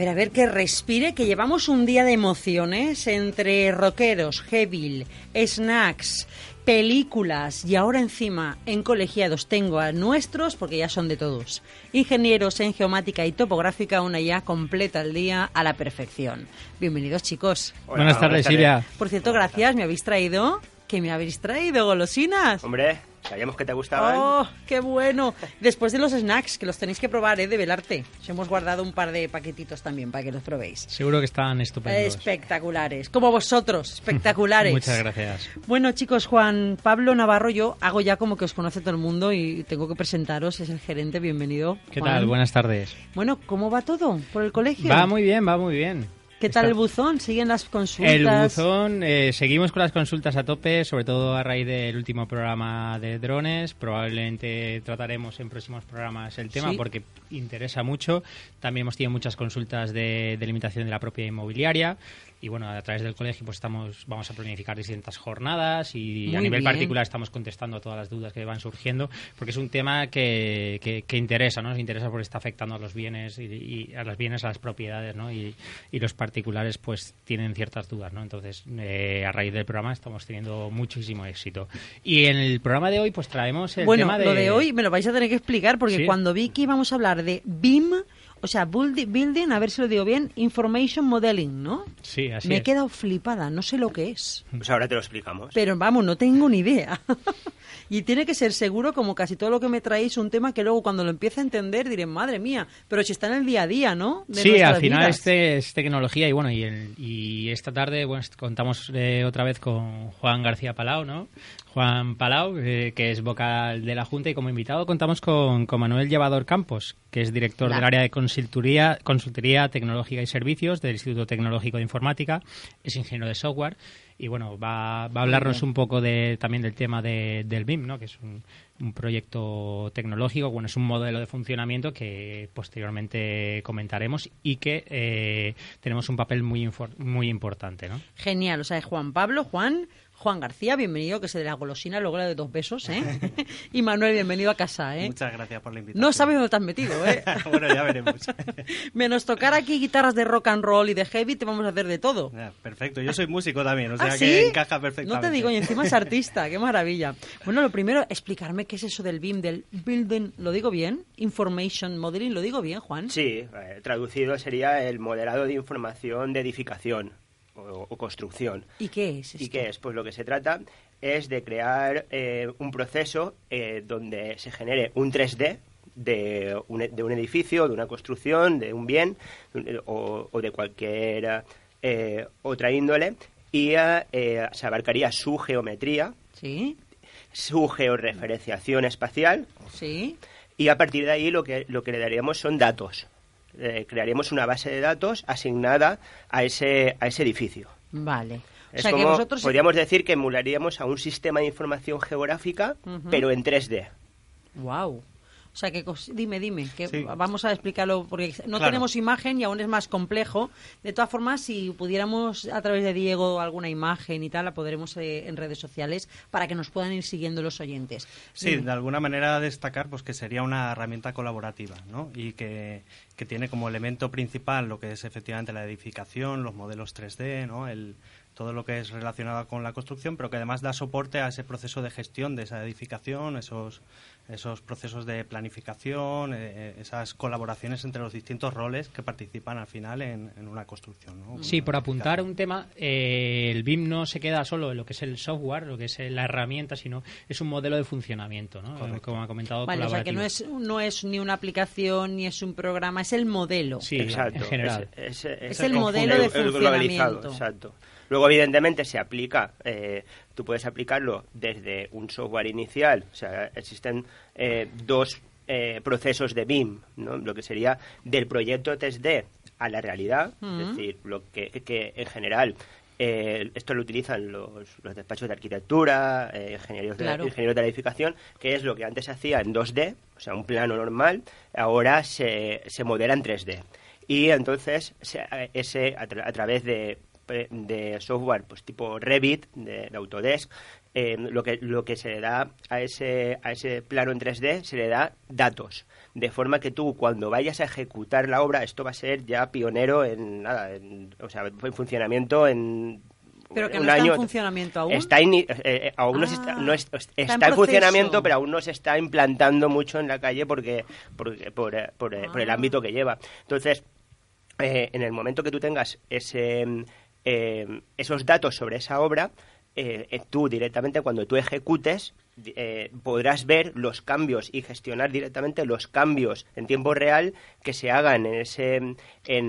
Ver, a ver, que respire, que llevamos un día de emociones entre rockeros, heavy, snacks, películas y ahora encima en colegiados tengo a nuestros, porque ya son de todos, ingenieros en geomática y topográfica, una ya completa el día a la perfección. Bienvenidos chicos. buenas tardes, Silvia. Por cierto, gracias, me habéis traído... ¿Qué me habéis traído? ¿Golosinas? Hombre, sabíamos que te gustaban. ¡Oh, qué bueno! Después de los snacks, que los tenéis que probar, ¿eh? De velarte. Os hemos guardado un par de paquetitos también para que los probéis. Seguro que están estupendos. Espectaculares. Como vosotros, espectaculares. Muchas gracias. Bueno, chicos, Juan Pablo Navarro, yo hago ya como que os conoce todo el mundo y tengo que presentaros. Es el gerente, bienvenido. ¿Qué Juan. tal? Buenas tardes. Bueno, ¿cómo va todo por el colegio? Va muy bien, va muy bien. ¿Qué tal el buzón? ¿Siguen las consultas? El buzón, eh, seguimos con las consultas a tope, sobre todo a raíz del último programa de drones. Probablemente trataremos en próximos programas el tema Sí. porque interesa mucho. También hemos tenido muchas consultas de, de limitación de la propia inmobiliaria. Y bueno, a través del colegio pues estamos, vamos a planificar distintas jornadas y Muy a nivel bien. particular estamos contestando a todas las dudas que van surgiendo porque es un tema que, que, que interesa, ¿no? Nos interesa porque está afectando a los bienes y, y a los bienes, a las propiedades, ¿no? Y, y los particulares pues tienen ciertas dudas, ¿no? Entonces, eh, a raíz del programa estamos teniendo muchísimo éxito. Y en el programa de hoy pues traemos el bueno, tema de... lo de hoy me lo vais a tener que explicar porque Sí. cuando vi que íbamos a hablar de BIM, o sea, buildi- Building, a ver si lo digo bien, Information Modeling, ¿no? Sí, así me he quedado flipada, no sé lo que es. Pues ahora te lo explicamos. Pero vamos, no tengo ni idea. y tiene que ser seguro, como casi todo lo que me traéis, un tema que luego cuando lo empiece a entender diré, madre mía, pero si está en el día a día, ¿no? De Sí, al final vidas. este es tecnología y bueno, y, el- y esta tarde bueno, contamos eh, otra vez con Juan García Palau, ¿no? Juan Palau, eh, que es vocal de la Junta y como invitado contamos con, con Manuel Llevador Campos, que es director del área de consultoría, consultoría tecnológica y servicios del Instituto Tecnológico de Informática, es ingeniero de software y bueno, va, va a hablarnos un poco de, también del tema de- del BIM, ¿no? Que es un, un proyecto tecnológico, bueno, es un modelo de funcionamiento que posteriormente comentaremos y que eh, tenemos un papel muy, muy importante, ¿no? Genial, o sea, Juan Pablo, Juan, Juan García, bienvenido, que se de la golosina, luego la de dos besos, ¿eh? y Manuel, bienvenido a casa, ¿eh? Muchas gracias por la invitación. No sabes dónde te has metido, ¿eh? bueno, ya veremos. Menos tocar aquí guitarras de rock and roll y de heavy, te vamos a hacer de todo. Perfecto, yo soy músico también, o sea ¿Ah, que encaja perfectamente. No te digo, y encima es artista, qué maravilla. Bueno, lo primero, explicarme qué es eso del BIM, del Building, ¿lo digo bien? Information Modeling, ¿lo digo bien, Juan? Sí, eh, traducido sería el modelado de información de edificación o, o construcción. ¿Y qué es esto? ¿Y qué es? Pues lo que se trata es de crear eh, un proceso eh, donde se genere un 3D de un, e- de un edificio, de una construcción, de un bien o de cualquier eh, otra índole y eh, eh, se abarcaría su geometría, Sí, su georreferenciación espacial sí. y a partir de ahí lo que, lo que le daríamos son datos. Eh, crearíamos una base de datos asignada a ese, a ese edificio. Vale. O Es sea que como, vosotros... podríamos decir que emularíamos a un sistema de información geográfica, Ujú. pero en 3D. Wow. O sea que, dime, dime, que Sí. vamos a explicarlo porque no Claro. tenemos imagen y aún es más complejo. De todas formas, si pudiéramos a través de Diego alguna imagen y tal, la podremos eh, en redes sociales para que nos puedan ir siguiendo los oyentes. Sí, Dime. de alguna manera destacar pues que sería una herramienta colaborativa, ¿no? Y que, que tiene como elemento principal lo que es efectivamente la edificación, los modelos 3D, ¿no? El, todo lo que es relacionado con la construcción, pero que además da soporte a ese proceso de gestión de esa edificación, esos, esos procesos de planificación, eh, esas colaboraciones entre los distintos roles que participan al final en, en una construcción. ¿no? Sí, por apuntar un tema, eh, el BIM no se queda solo en lo que es el software, lo que es la herramienta, sino es un modelo de funcionamiento, ¿no? Correcto. Como ha comentado, Vale, o sea que no es, no es ni una aplicación ni es un programa, es el modelo. Sí, Exacto. en general. Es, es- Es es el modelo de funcionamiento. exacto. Luego, evidentemente, se aplica, eh, tú puedes aplicarlo desde un software inicial, o sea, existen eh, dos eh, procesos de BIM, ¿no? lo que sería del proyecto 3D a la realidad, es decir, lo que, que en general eh, esto lo utilizan los, los despachos de arquitectura, eh, ingenieros, de, ingenieros de la edificación, que es lo que antes se hacía en 2D, o sea, un plano normal, ahora se, se modela en 3D. Y entonces, se- ese, a, tra- a través de, de software pues tipo Revit, de, de Autodesk, eh, lo, que, lo que se le da a ese, a ese plano en 3D, se le da datos. De forma que tú, cuando vayas a ejecutar la obra, esto va a ser ya pionero en, nada, en- o sea, en funcionamiento en Pero que no un está en año. funcionamiento aún. Está eh, eh, aún no se Ah, está, no es- está está, en en funcionamiento, pero aún no se está implantando mucho en la calle porque, porque- por, por, por el Ah. ámbito que lleva. Entonces, eh, en el momento que tú tengas ese, eh, esos datos sobre esa obra, eh, eh, tú directamente cuando tú ejecutes eh, podrás ver los cambios y gestionar directamente los cambios en tiempo real que se hagan en ese en,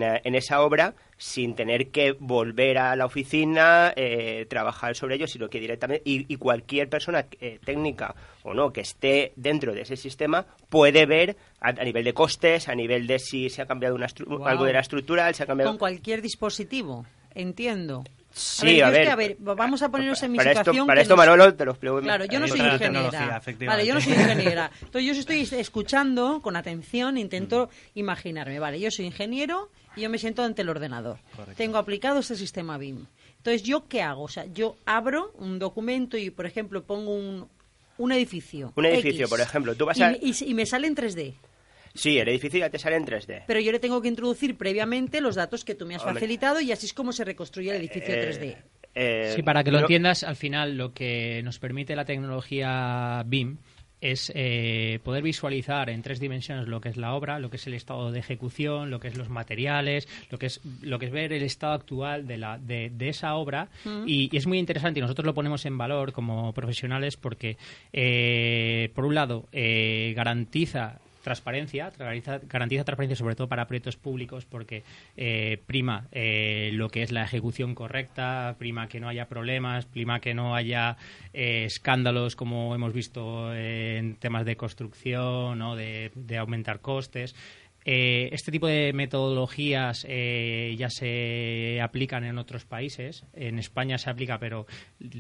eh, en esa obra sin tener que volver a la oficina eh, trabajar sobre ello sino que directamente y, y cualquier persona eh, técnica o no que esté dentro de ese sistema puede ver a, a nivel de costes a nivel de si se ha cambiado una algo de la estructura se ha cambiado Con cualquier dispositivo, entiendo. Sí, a es que, ver, a ver, vamos a ponernos en mi para esto, situación. para que esto nos- Manolo te lo explico Claro, yo no soy ingeniera. Vale, yo no soy ingeniera. Entonces yo estoy escuchando con atención, intento imaginarme. Vale, yo soy ingeniero y yo me siento ante el ordenador. Correcto. Tengo aplicado este sistema BIM. Entonces, ¿yo qué hago? O sea, yo abro un documento y, por ejemplo, pongo un, un edificio. Un edificio, X, por ejemplo, tú vas y, a- me- y se- y me sale en 3D. Sí el edificio ya te sale en 3D Pero yo le tengo que introducir previamente los datos que tú me has Hombre. facilitado y así es como se reconstruye el edificio Eh, 3D. eh, Sí, para que lo no- entiendas, al final lo que nos permite la tecnología BIM es eh, poder visualizar en tres dimensiones lo que es la obra, lo que es el estado de ejecución, lo que es los materiales, lo que es lo que es ver el estado actual de la de, de esa obra y, y es muy interesante y nosotros lo ponemos en valor como profesionales porque eh, por un lado eh, garantiza transparencia, garantiza, garantiza transparencia sobre todo para proyectos públicos porque eh, prima eh, lo que es la ejecución correcta, prima que no haya problemas, prima que no haya eh, escándalos como hemos visto en temas de construcción, ¿no? de, de aumentar costes. Eh, este tipo de metodologías eh, ya se aplican en otros países. En España se aplica, pero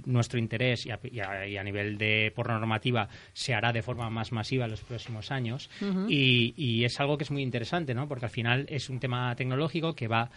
nuestro interés y a, y a- y a nivel de por normativa se hará de forma más masiva en los próximos años. y, y es algo que es muy interesante, ¿no? Porque al final es un tema tecnológico que va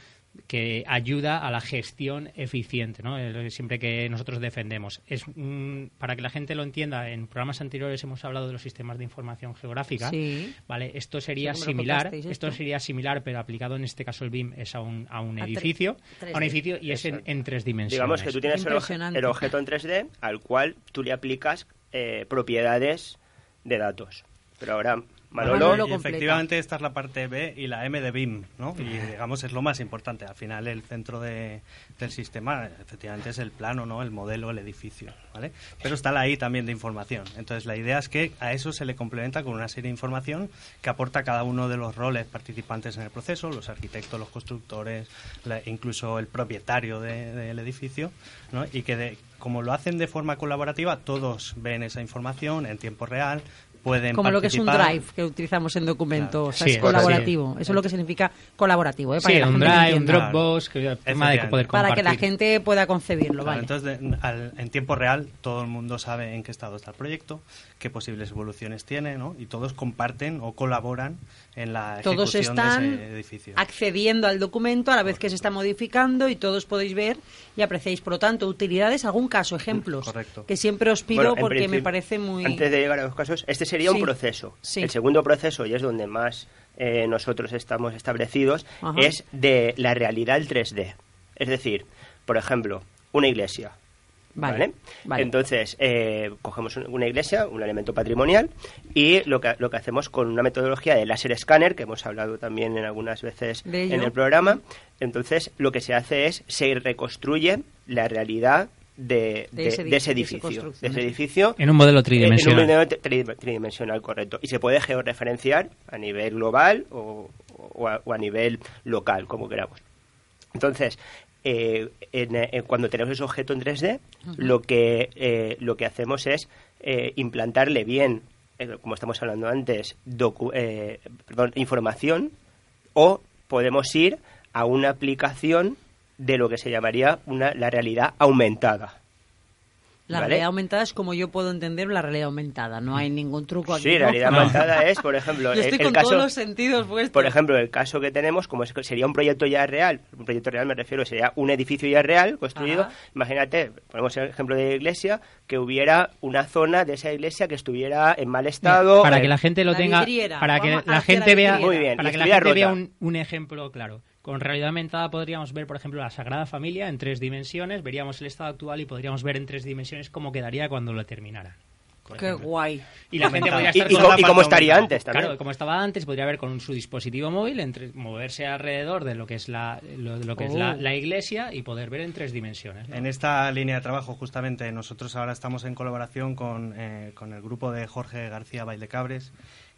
que ayuda a la gestión eficiente, ¿no? Siempre que nosotros defendemos. Es un- para que la gente lo entienda, en programas anteriores hemos hablado de los sistemas de información geográfica. Sí. Vale, esto sería Sí, similar, esto esto. sería similar, pero aplicado en este caso el BIM es a un, a un A edificio, 3D. a un edificio y es en, en tres dimensiones. digamos que tú tienes el objeto en 3D al cual tú le aplicas eh, propiedades de datos pero ahora Manolo, Manolo y efectivamente esta es la parte B y la M de BIM, ¿no? Y digamos es lo más importante. Al final el centro de- del sistema efectivamente es el plano, ¿no? El modelo, el edificio, ¿vale? Pero está la I también de información. Entonces la idea es que a eso se le complementa con una serie de información que aporta cada uno de los roles participantes en el proceso, los arquitectos, los constructores, la- incluso el propietario de- del edificio, ¿no? Y que de- como lo hacen de forma colaborativa, todos ven esa información en tiempo real, pueden Como lo que es un participar. drive que utilizamos en documentos, Claro. o sea, Sí, es es colaborativo. Eso es lo que significa colaborativo, ¿eh? Para Sí, que la un Drive, un. Dropbox, que es tema de poder Para compartir. que la gente pueda concebirlo, Claro, vale. Entonces, de- al- en tiempo real, todo el mundo sabe en qué estado está el proyecto, qué posibles evoluciones tiene, ¿no? Y todos comparten o colaboran en la todos ejecución de están ese edificio. accediendo al documento a la vez que se está modificando y todos podéis ver y apreciáis, por lo tanto, utilidades, algún caso, ejemplos, correcto. que siempre os pido Bueno, en porque me parece muy... Antes de llegar a los casos, este sería Sí. un proceso. Sí. El segundo proceso, y es donde más eh, nosotros estamos establecidos, Ajá. es de la realidad al 3D. Es decir, por ejemplo, una iglesia. Vale, ¿Vale? vale. Entonces, eh, cogemos un- una iglesia, un elemento patrimonial, y lo que, lo que hacemos con una metodología de láser escáner, que hemos hablado también en algunas veces en el programa, entonces lo que se hace es, se reconstruye la realidad de, De de- ese de ese edificio, ese edificio En un modelo en un tridimensional. modelo tri- tridimensional, correcto. Y se puede georreferenciar a nivel global o, o a, o a nivel local, como queramos. Entonces, eh, en, eh, cuando tenemos ese objeto en 3D, lo, que, eh, lo que hacemos es eh, implantarle bien, eh, como estamos hablando antes, docu- eh, perdón, información o podemos ir a una aplicación de lo que se llamaría una, la realidad aumentada. La ¿Vale? realidad aumentada es como yo puedo entender la realidad aumentada. No hay ningún truco aquí. Sí, ¿no? realidad aumentada es, por ejemplo, Yo estoy el con caso, todos los sentidos puestos. por ejemplo, el caso que tenemos, como es- sería un proyecto ya real, un proyecto real me refiero, sería un edificio ya real construido. Ajá. Imagínate, ponemos el ejemplo de iglesia, que hubiera una zona de esa iglesia que estuviera en mal estado. para eh, que la gente lo La tenga vidriera. para que Vamos la gente la vea. Muy bien, para y que la gente vea un ejemplo claro con realidad aumentada podríamos ver por ejemplo la Sagrada Familia en tres dimensiones veríamos el estado actual y podríamos ver en tres dimensiones cómo quedaría cuando lo terminara por Qué guay. y la gente Aumentado. podría y, estar y con- co- y parte cómo estaría antes también. Claro, como estaba antes, podría ver con su dispositivo móvil, entre, moverse alrededor de lo que es la, lo, de lo que es la, Oh. la iglesia y poder ver en tres dimensiones. ¿no? En esta línea de trabajo, justamente, nosotros ahora estamos en colaboración con, eh, con el grupo de Jorge García Baildecabres,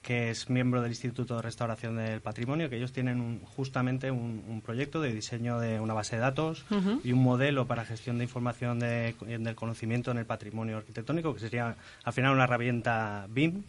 que es miembro del Instituto de Restauración del Patrimonio, que ellos tienen un- justamente un, un proyecto de diseño de una base de datos y un modelo para gestión de información de- del conocimiento en el patrimonio arquitectónico, que sería al final una herramienta BIM.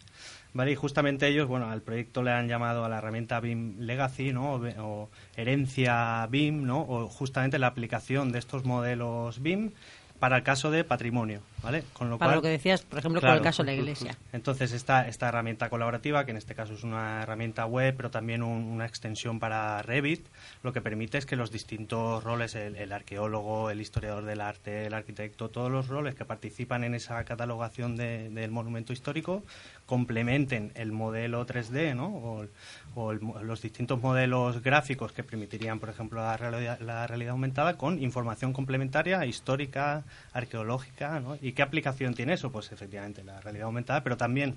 ¿Vale? Y justamente ellos, bueno, al proyecto le han llamado a la herramienta BIM Legacy, ¿no? O, o herencia BIM, ¿no? O justamente la aplicación de estos modelos BIM para el caso de patrimonio, ¿vale? Con lo Para cual, lo que decías, por ejemplo, Claro. con el caso de la iglesia. entonces, esta, esta herramienta colaborativa, que en este caso es una herramienta web, pero también un- una extensión para Revit, lo que permite es que los distintos roles, el, el arqueólogo, el historiador del arte, el arquitecto, todos los roles que participan en esa catalogación de- del monumento histórico, complementen el modelo 3D, ¿no? O, o el los distintos modelos gráficos que permitirían, por ejemplo, la realidad, la realidad aumentada con información complementaria, histórica, arqueológica, ¿no? ¿Y qué aplicación tiene eso? Pues efectivamente la realidad aumentada, pero también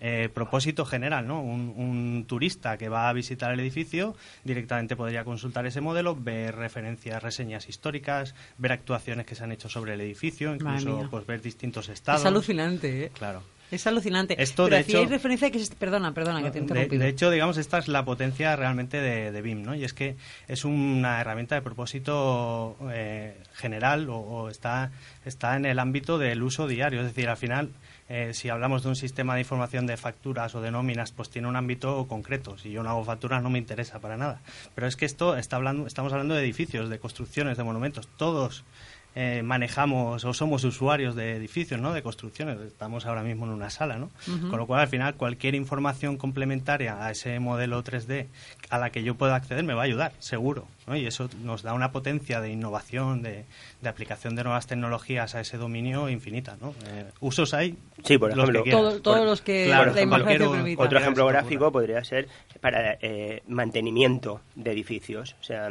eh, propósito general, ¿no? Un, un turista que va a visitar el edificio directamente podría consultar ese modelo, ver referencias, reseñas históricas, ver actuaciones que se han hecho sobre el edificio, incluso pues ver distintos estados. Es alucinante, ¿eh? Claro. Es alucinante. Esto, Pero de hecho- referencia a que... es- Perdona, perdona, que te he De, interrumpido. de hecho, digamos, esta es la potencia realmente de, de BIM, ¿no? Y es que es una herramienta de propósito eh, general o, o está, está en el ámbito del uso diario. Es decir, al final, eh, si hablamos de un sistema de información de facturas o de nóminas, pues tiene un ámbito concreto. Si yo no hago facturas, no me interesa para nada. Pero es que esto está hablando, estamos hablando de edificios, de construcciones, de monumentos. Todos eh, manejamos o somos usuarios de edificios, ¿no? De construcciones. Estamos ahora mismo en una sala, ¿no? Con lo cual, al final, cualquier información complementaria a ese modelo 3D a la que yo pueda acceder me va a ayudar, seguro. ¿No? Y eso nos da una potencia de innovación, de, de aplicación de nuevas tecnologías a ese dominio infinita, ¿no? Eh, usos hay. Sí, por los que ejemplo. Todo- todos los que Claro, la permita. Otro ejemplo que gráfico podría ser para eh, mantenimiento de edificios. O sea,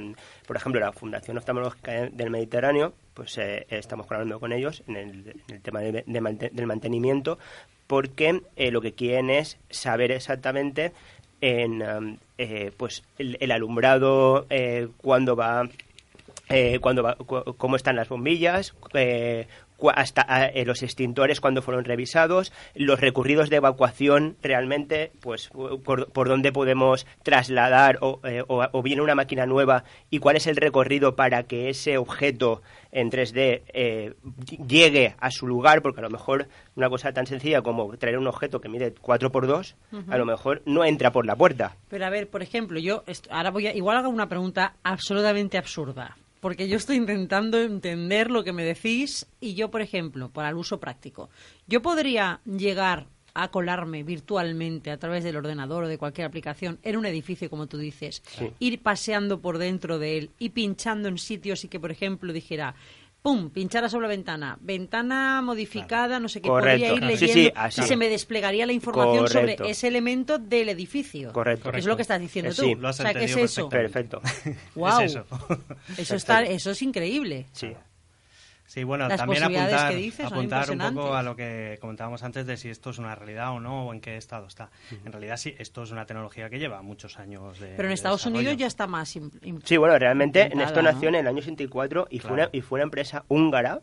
por ejemplo, la Fundación Oftalmológica del Mediterráneo, pues eh, estamos colaborando con ellos en el, en el tema de- de mante- del mantenimiento, porque eh, lo que quieren es saber exactamente en, um, eh, pues el, el alumbrado eh, cuándo va eh, cuándo va- cu- cómo están las bombillas, eh, hasta ah, eh, los extintores cuando fueron revisados, los recurridos de evacuación realmente, pues por, por dónde podemos trasladar o, eh, o, o viene una máquina nueva y cuál es el recorrido para que ese objeto en 3D eh, llegue a su lugar, porque a lo mejor una cosa tan sencilla como traer un objeto que mide 4x2, a lo mejor no entra por la puerta. Pero a ver, por ejemplo, yo ahora voy a igual hago una pregunta absolutamente absurda, porque yo estoy intentando entender lo que me decís y yo, por ejemplo, para el uso práctico, yo podría llegar a colarme virtualmente a través del ordenador o de cualquier aplicación en un edificio, como tú dices, Sí. ir paseando por dentro de él y pinchando en sitios y que, por ejemplo, dijera, pum, pinchara sobre la ventana, ventana modificada, no sé qué, Correcto. podría ir Sí, leyendo sí, así. y se me desplegaría la información Correcto. sobre ese elemento del edificio. Correcto. Es lo que estás diciendo tú. sí. Lo has o sea, ¿qué es eso? Perfecto. Guau. Es eso. Eso, está, eso es increíble. Sí. Sí, bueno, Las también apuntar, que dices son apuntar un poco a lo que comentábamos antes de si esto es una realidad o no, o en qué estado está. En realidad sí, esto es una tecnología que lleva muchos años de Pero en de Estados. Unidos ya está más. Sí, bueno, realmente esto ¿no? nació en el año 64 y, fue, una, y fue una empresa húngara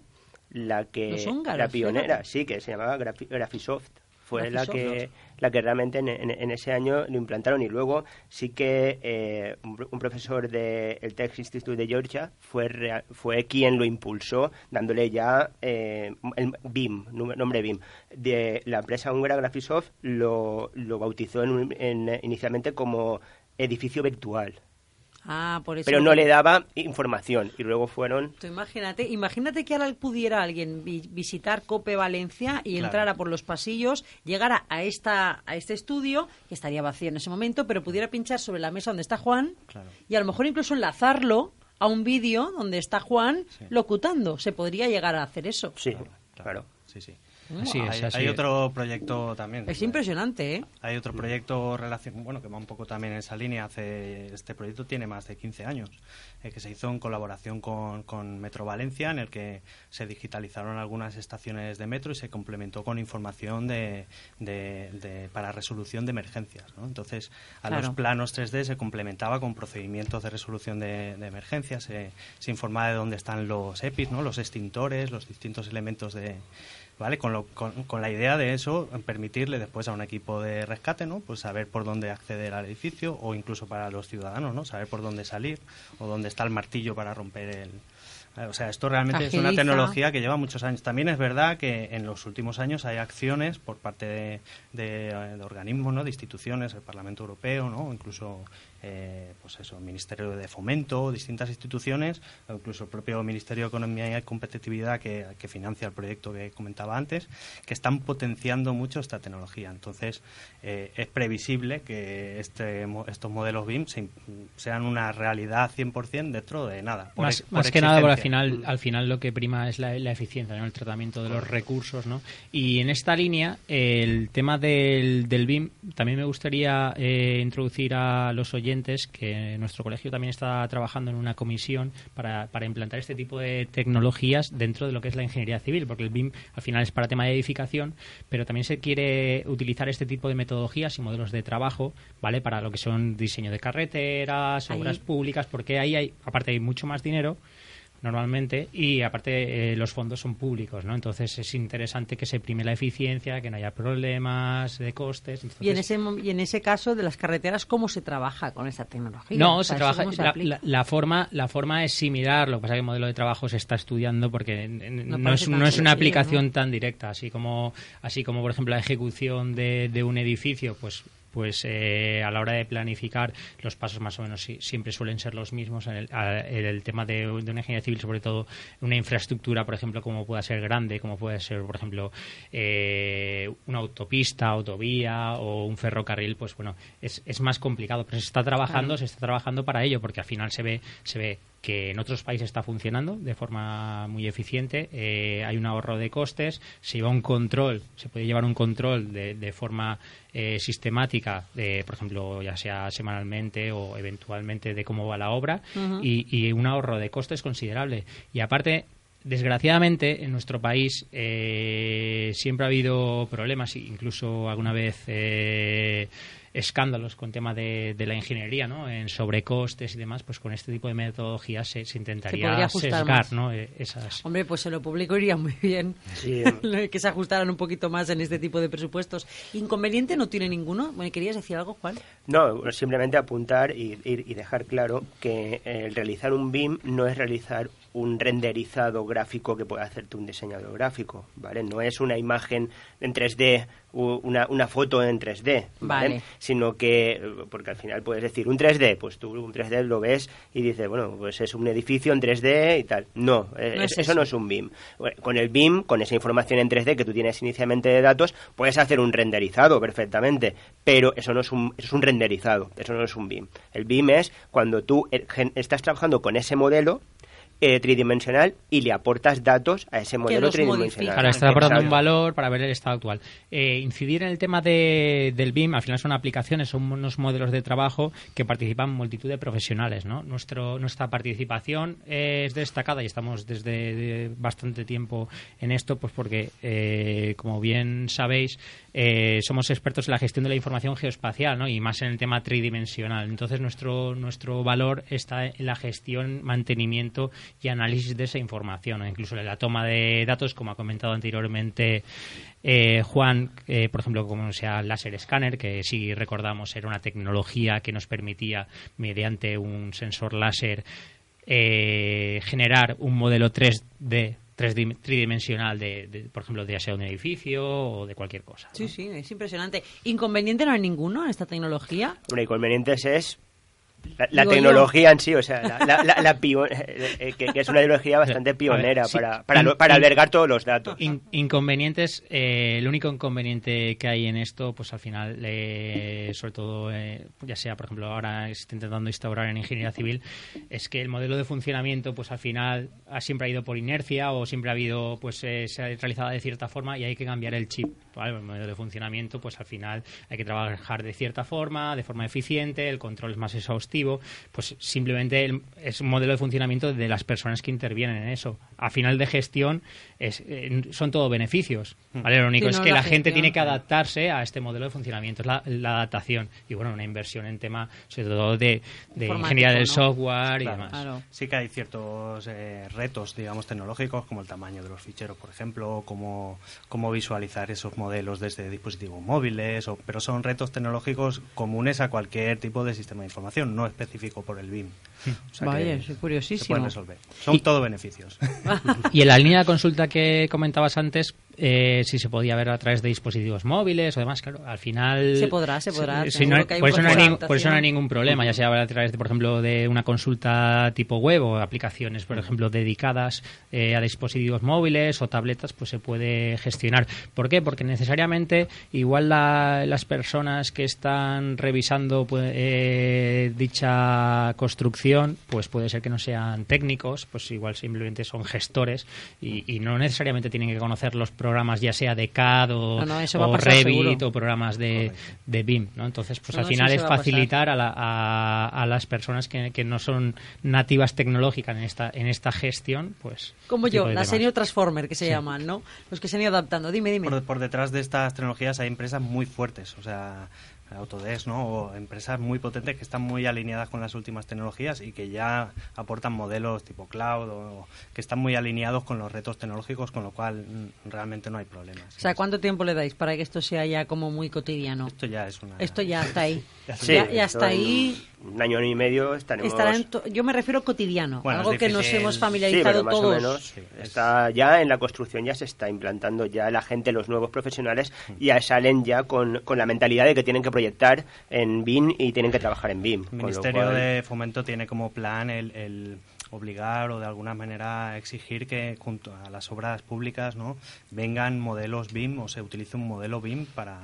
la que Los húngaros, la pionera, sí, que se llamaba Grafi- Graphisoft. Fue la que la que realmente en, ese año lo implantaron. Y luego sí que eh, un, profesor del de, Tech Institute de Georgia fue fue quien lo impulsó dándole ya eh, el BIM nombre BIM. De la empresa húngara Graphisoft lo, lo bautizó en, inicialmente como edificio virtual Ah, por eso. Pero no le daba información y luego fueron. imagínate, imagínate que ahora pudiera alguien visitar Cope Valencia y entrara por los pasillos, llegara a esta a este estudio que estaría vacío en ese momento, pero pudiera pinchar sobre la mesa donde está Juan y a lo mejor incluso enlazarlo a un vídeo donde está Juan locutando. Se podría llegar a hacer eso. Sí, claro. Sí, sí hay, otro proyecto también. Es impresionante, ¿eh? Hay otro proyecto relación, bueno, que va un poco también en esa línea. Hace este proyecto tiene más de 15 años, eh, que se hizo en colaboración con, con, Metro Valencia, en el que se digitalizaron algunas estaciones de metro y se complementó con información de, de, para resolución de emergencias. Entonces, a los planos 3D se complementaba con procedimientos de resolución de, emergencias. Se, se informaba de dónde están los EPIs, ¿no? los extintores, los distintos elementos de ¿vale? Con, con, la idea de eso, permitirle después a un equipo de rescate, ¿no? Pues saber por dónde acceder al edificio o incluso para los ciudadanos, ¿no? Saber por dónde salir o dónde está el martillo para romper el... O sea, esto realmente es una tecnología que lleva muchos años. También es verdad que en los últimos años hay acciones por parte de, de, de organismos, ¿no? de instituciones, el Parlamento Europeo, ¿no? incluso eh, pues eso, el Ministerio de Fomento, distintas instituciones, o incluso el propio Ministerio de Economía y Competitividad que, financia el proyecto que comentaba antes, que están potenciando mucho esta tecnología. Entonces, eh, es previsible que este, estos modelos BIM sean una realidad 100% dentro de nada. más, que nada, porque al final, al final lo que prima es la, eficiencia, ¿no? el tratamiento de los recursos. ¿no? Y en esta línea, el tema del, del BIM, también me gustaría eh, introducir a los oyentes que nuestro colegio también está trabajando en una comisión para, para implantar este tipo de tecnologías dentro de lo que es la ingeniería civil, porque el BIM al final es para tema de edificación, pero también se quiere utilizar este tipo de metodologías y modelos de trabajo, ¿vale? Para lo que son diseño de carreteras, obras públicas, porque ahí hay, aparte hay mucho más dinero normalmente y aparte eh, los fondos son públicos, ¿no? Entonces es interesante que se prime la eficiencia, que no haya problemas de costes. Y en ese y en ese caso de las carreteras cómo se trabaja con esta tecnología? No, se trabaja la, forma la forma es similar, lo que pasa es que el modelo de trabajo se está estudiando porque no, es, no es una aplicación tan directa, así como así como por ejemplo la ejecución de, de un edificio, pues pues eh, a la hora de planificar los pasos más o menos siempre suelen ser los mismos en el, tema de, una ingeniería civil, sobre todo una infraestructura, por ejemplo, como pueda ser grande, como puede ser, por ejemplo, eh, una autopista, autovía o un ferrocarril, pues bueno, es, es más complicado, pero se está trabajando, se está trabajando para ello, porque al final se ve, se ve que en otros países está funcionando de forma muy eficiente, eh, hay un ahorro de costes, se lleva un control, se puede llevar un control de, de forma eh, sistemática, de, por ejemplo, ya sea semanalmente o eventualmente de cómo va la obra, y, y, un ahorro de costes considerable. Y aparte, desgraciadamente, en nuestro país eh, siempre ha habido problemas, incluso alguna vez eh, escándalos con tema de, la ingeniería, ¿no? En sobrecostes y demás, pues con este tipo de metodologías se, intentaría sesgar, ¿no? Eh, esas... Hombre, pues en lo público iría muy bien que se ajustaran un poquito más en este tipo de presupuestos. ¿Inconveniente no tiene ninguno? ¿Querías decir algo, Juan? No, simplemente apuntar y, y dejar claro que el realizar un BIM no es realizar un renderizado gráfico que puede hacerte un diseñador gráfico, ¿vale? No es una imagen en 3D, una, una foto en 3D, ¿vale? Sino que, porque al final puedes decir un 3D, pues tú un 3D lo ves y dices, bueno, pues es un edificio en 3D y tal. No, eh, eso. no es un BIM. Con el BIM, con esa información en 3D que tú tienes inicialmente de datos, puedes hacer un renderizado perfectamente, pero eso no es un, es un renderizado, eso no es un BIM. El BIM es cuando tú eh, estás trabajando con ese modelo eh, tridimensional y le aportas datos a ese modelo tridimensional. Para estar aportando un valor para ver el estado actual. Eh, incidir en el tema de, del BIM, al final son aplicaciones, son unos modelos de trabajo que participan multitud de profesionales. ¿no? Nuestro, nuestra participación es destacada y estamos desde bastante tiempo en esto, pues porque, eh, como bien sabéis, eh, somos expertos en la gestión de la información geoespacial ¿no? y más en el tema tridimensional. Entonces, nuestro, nuestro valor está en la gestión, mantenimiento y análisis de esa información, o incluso la toma de datos, como ha comentado anteriormente eh, Juan, eh, por ejemplo, como sea láser scanner, que si recordamos era una tecnología que nos permitía, mediante un sensor láser, eh, generar un modelo 3D tridimensional de, por ejemplo, de ya sea un edificio o de cualquier cosa. Sí, sí, es impresionante. ¿Inconveniente no hay ninguno en esta tecnología? Bueno, inconvenientes es la, tecnología en sí, o sea, la, la, eh, eh, que, es una tecnología bastante pionera para, para, albergar todos los datos. inconvenientes, eh, el único inconveniente que hay en esto, pues al final, sobre todo, ya sea, por ejemplo, ahora se está intentando instaurar en ingeniería civil, es que el modelo de funcionamiento, pues al final, ha, siempre ha ido por inercia o siempre ha habido, pues se ha realizado de cierta forma y hay que cambiar el chip. El modelo de funcionamiento, pues al final hay que trabajar de cierta forma, de forma eficiente, el control es más exhaustivo pues simplemente es un modelo de funcionamiento de las personas que intervienen en eso. A final de gestión es, eh, son todo beneficios. Mm. Lo único es que la, gente tiene que adaptarse a este modelo de funcionamiento, es la, adaptación. Y bueno, una inversión en tema, sobre todo de, ingeniería del software y demás. Sí que hay ciertos eh, retos, digamos, tecnológicos, como el tamaño de los ficheros, por ejemplo, cómo, cómo visualizar esos modelos desde dispositivos móviles, o, pero son retos tecnológicos comunes a cualquier tipo de sistema de información. No específico por el BIM. Vaya, es curiosísimo. resolver. Son todo beneficios. y en la línea de consulta que comentabas antes, eh, si se podía ver a través de dispositivos móviles o demás, claro, al final... Se podrá, se podrá. por, eso no hay ningún problema, ya sea a través, de, por ejemplo, de una consulta tipo web o aplicaciones, por ejemplo, dedicadas eh, a dispositivos móviles o tabletas, pues se puede gestionar. ¿Por qué? Porque necesariamente igual las personas que están revisando pues, eh, dicha construcción, pues puede ser que no sean técnicos, pues igual simplemente son gestores y, y no necesariamente tienen que conocer los programas ya sea de CAD o, Revit o programas de, de, BIM, ¿no? Entonces, pues al final es facilitar a, a, las personas que, que, no son nativas tecnológicas en esta, en esta gestión, pues... Como yo, la Senior Transformer que se llaman, ¿no? Los que se han ido adaptando. Dime, dime. Por, por detrás de estas tecnologías hay empresas muy fuertes, o sea Autodesk, ¿no? O empresas muy potentes que están muy alineadas con las últimas tecnologías y que ya aportan modelos tipo cloud o que están muy alineados con los retos tecnológicos, con lo cual mm, realmente no hay problemas. O sea, ¿cuánto tiempo le dais para que esto sea ya como muy cotidiano? Esto ya es una... Esto ya está ahí. ya, está ahí un año y medio estaremos... yo me refiero cotidiano, algo que nos hemos familiarizado más todos. O menos está ya en la construcción, ya se está implantando, ya la gente, los nuevos profesionales, ya salen ya con, con la mentalidad de que tienen que proyectar en BIM y tienen que trabajar en BIM. El Ministerio de Fomento tiene como plan el obligar o de alguna manera exigir que junto a las obras públicas no vengan modelos BIM o se utilice un modelo BIM para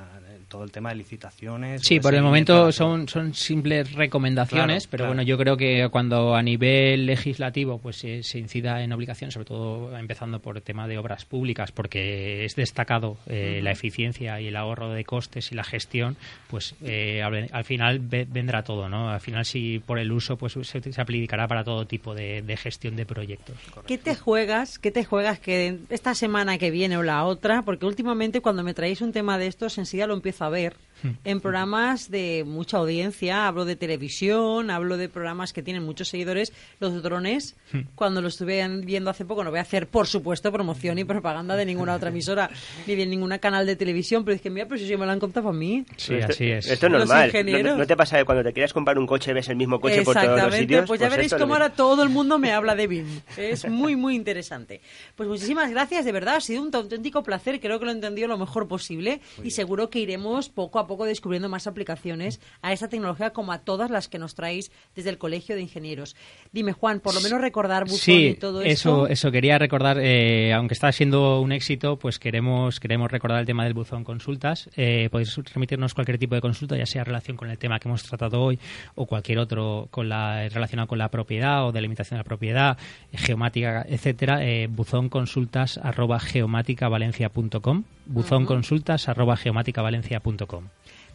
todo el tema de licitaciones. Sí, por el momento son, son simples recomendaciones, pero bueno, yo creo que cuando a nivel legislativo pues se, incida en obligaciones, sobre todo empezando por el tema de obras públicas, porque es destacado eh, la eficiencia y el ahorro de costes y la gestión, pues eh, al, final vendrá todo, ¿no? Al final si por el uso pues se aplicará para todo tipo de de, gestión de proyectos. ¿Qué te juegas? ¿Qué te juegas que esta semana que viene o la otra? Porque últimamente cuando me traéis un tema de estos enseguida lo empiezo a ver. En programas de mucha audiencia. Hablo de televisión, hablo de programas que tienen muchos seguidores. Los drones, hmm. cuando lo estuve viendo hace poco, no voy a hacer, por supuesto, promoción y propaganda de ninguna otra emisora ni de ningún canal de televisión, pero es que mira, pero si me lo han contado a mí. Sí, así es. Esto es normal. No, te pasa que cuando te quieres comprar un coche ves el mismo coche por todos los sitios? Pues ya pues veréis cómo ahora todo el mundo me habla de BIM. Es muy, muy interesante. Pues muchísimas gracias, de verdad. Ha sido un auténtico placer. Creo que lo he entendido lo mejor posible y seguro que iremos poco a poco poco descubriendo más aplicaciones a esa tecnología como a todas las que nos traéis desde el Colegio de Ingenieros. Dime, Juan, por lo menos recordar Buzón y todo eso. Eso quería recordar, eh, aunque está siendo un éxito, pues queremos, queremos recordar el tema del buzón consultas. Eh, podéis remitirnos cualquier tipo de consulta, ya sea en relación con el tema que hemos tratado hoy o cualquier otro con la, relacionado con la propiedad o delimitación de la propiedad, geomática, etcétera. Eh, buzonconsultas arroba geomáticavalencia.com buzonconsultas arroba geomáticavalencia.com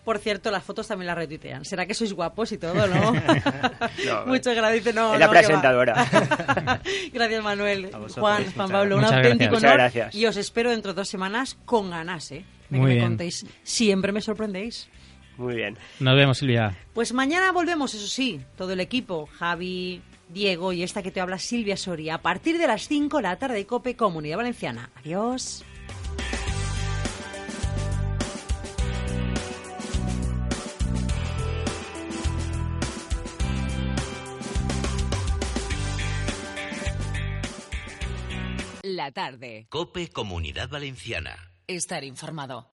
por cierto, las fotos también las retuitean. ¿Será que sois guapos y todo, no? Muchas gracias. No, es la presentadora. gracias, Manuel. Juan, Juan Pablo, un auténtico honor. Gracias. Y os espero dentro de dos semanas con ganas, ¿eh? De Muy que me contéis. Siempre me sorprendéis. Muy bien. Nos vemos, Silvia. Pues mañana volvemos, eso sí, todo el equipo. Javi, Diego y esta que te habla Silvia Soria. A partir de las 5 la tarde Cope Comunidad Valenciana. Adiós. La tarde. Cope Comunidad Valenciana. Estar informado.